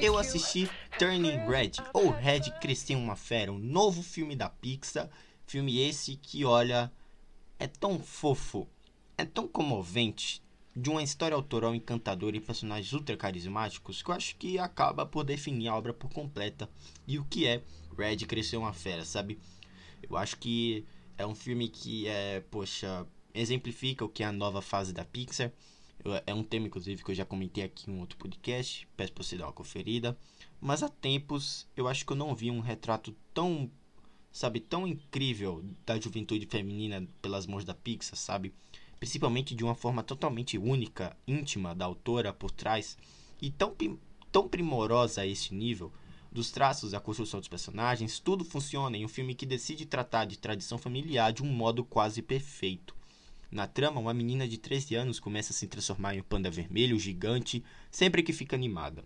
Eu assisti Turning Red, ou Red Cresceu uma Fera, um novo filme da Pixar. Filme esse que, olha, é tão fofo, é tão comovente, de uma história autoral encantadora e personagens ultra carismáticos que eu acho que acaba por definir a obra por completa e o que é Red Cresceu uma Fera, sabe? Eu acho que é um filme que é, poxa, exemplifica o que é a nova fase da Pixar. É um tema, inclusive, que eu já comentei aqui em um outro podcast. Peço pra você dar uma conferida. Mas há tempos eu acho que eu não vi um retrato tão, sabe, tão incrível da juventude feminina pelas mãos da Pixar, sabe? Principalmente de uma forma totalmente única, íntima da autora por trás e tão, tão primorosa a esse nível dos traços à construção dos personagens, tudo funciona em um filme que decide tratar de tradição familiar de um modo quase perfeito. Na trama, uma menina de 13 anos começa a se transformar em um panda vermelho gigante sempre que fica animada.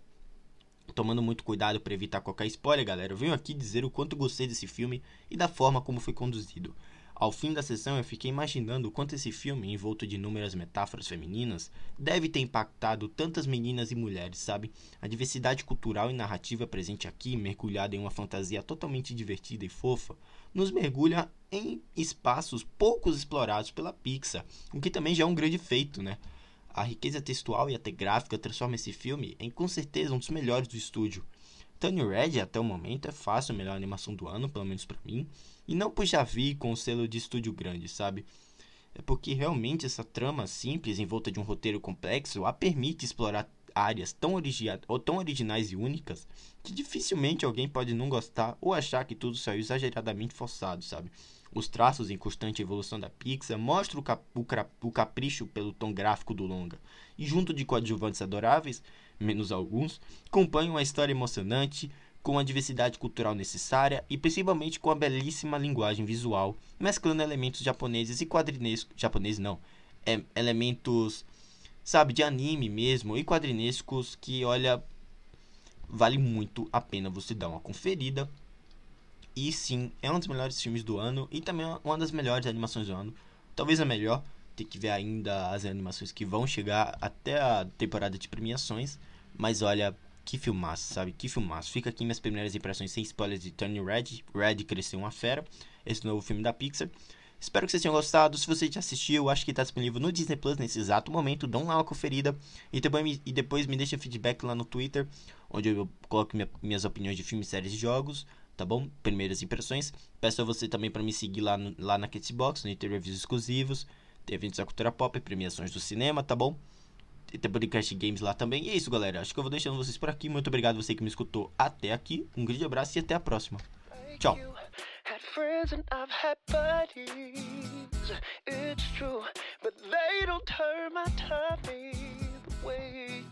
Tomando muito cuidado para evitar qualquer spoiler, galera, eu venho aqui dizer o quanto gostei desse filme e da forma como foi conduzido. Ao fim da sessão, eu fiquei imaginando o quanto esse filme, envolto de inúmeras metáforas femininas, deve ter impactado tantas meninas e mulheres, sabe? A diversidade cultural e narrativa presente aqui, mergulhada em uma fantasia totalmente divertida e fofa, nos mergulha em espaços poucos explorados pela Pixar, o que também já é um grande feito, né? A riqueza textual e até gráfica transforma esse filme em com certeza um dos melhores do estúdio. Tony Red, até o momento, é fácil a melhor animação do ano, pelo menos para mim. E não por já vi com o selo de estúdio grande, sabe? É porque realmente essa trama simples, em volta de um roteiro complexo, a permite explorar áreas tão, ou tão originais e únicas que dificilmente alguém pode não gostar ou achar que tudo saiu exageradamente forçado, sabe? Os traços em constante evolução da Pixar mostram o, cap o, o capricho pelo tom gráfico do longa, e junto de coadjuvantes adoráveis, menos alguns, acompanham uma história emocionante, com a diversidade cultural necessária e principalmente com a belíssima linguagem visual, mesclando elementos japoneses e quadrinescos. Japoneses não. É, elementos, sabe, de anime mesmo e quadrinescos que, olha, vale muito a pena você dar uma conferida. E sim, é um dos melhores filmes do ano e também uma das melhores animações do ano. Talvez a melhor. Tem que ver ainda as animações que vão chegar até a temporada de premiações. Mas olha, que filmaço, sabe? Que filmaço. Fica aqui minhas primeiras impressões sem spoilers de Turning Red. Red cresceu uma fera. Esse novo filme da Pixar. Espero que vocês tenham gostado. Se você já assistiu, acho que está disponível no Disney Plus nesse exato momento. Dão lá uma conferida. E depois, e depois me deixa feedback lá no Twitter, onde eu coloco minha, minhas opiniões de filmes, séries e jogos. Tá bom? Primeiras impressões. Peço a você também para me seguir lá, no, lá na Catbox, no ter reviews exclusivos. Tem eventos da cultura pop, premiações do cinema, tá bom? tem podcast games lá também. E é isso, galera. Acho que eu vou deixando vocês por aqui. Muito obrigado você que me escutou até aqui. Um grande abraço e até a próxima. Tchau. friends and I've had buddies. It's true, but they don't turn my tummy the way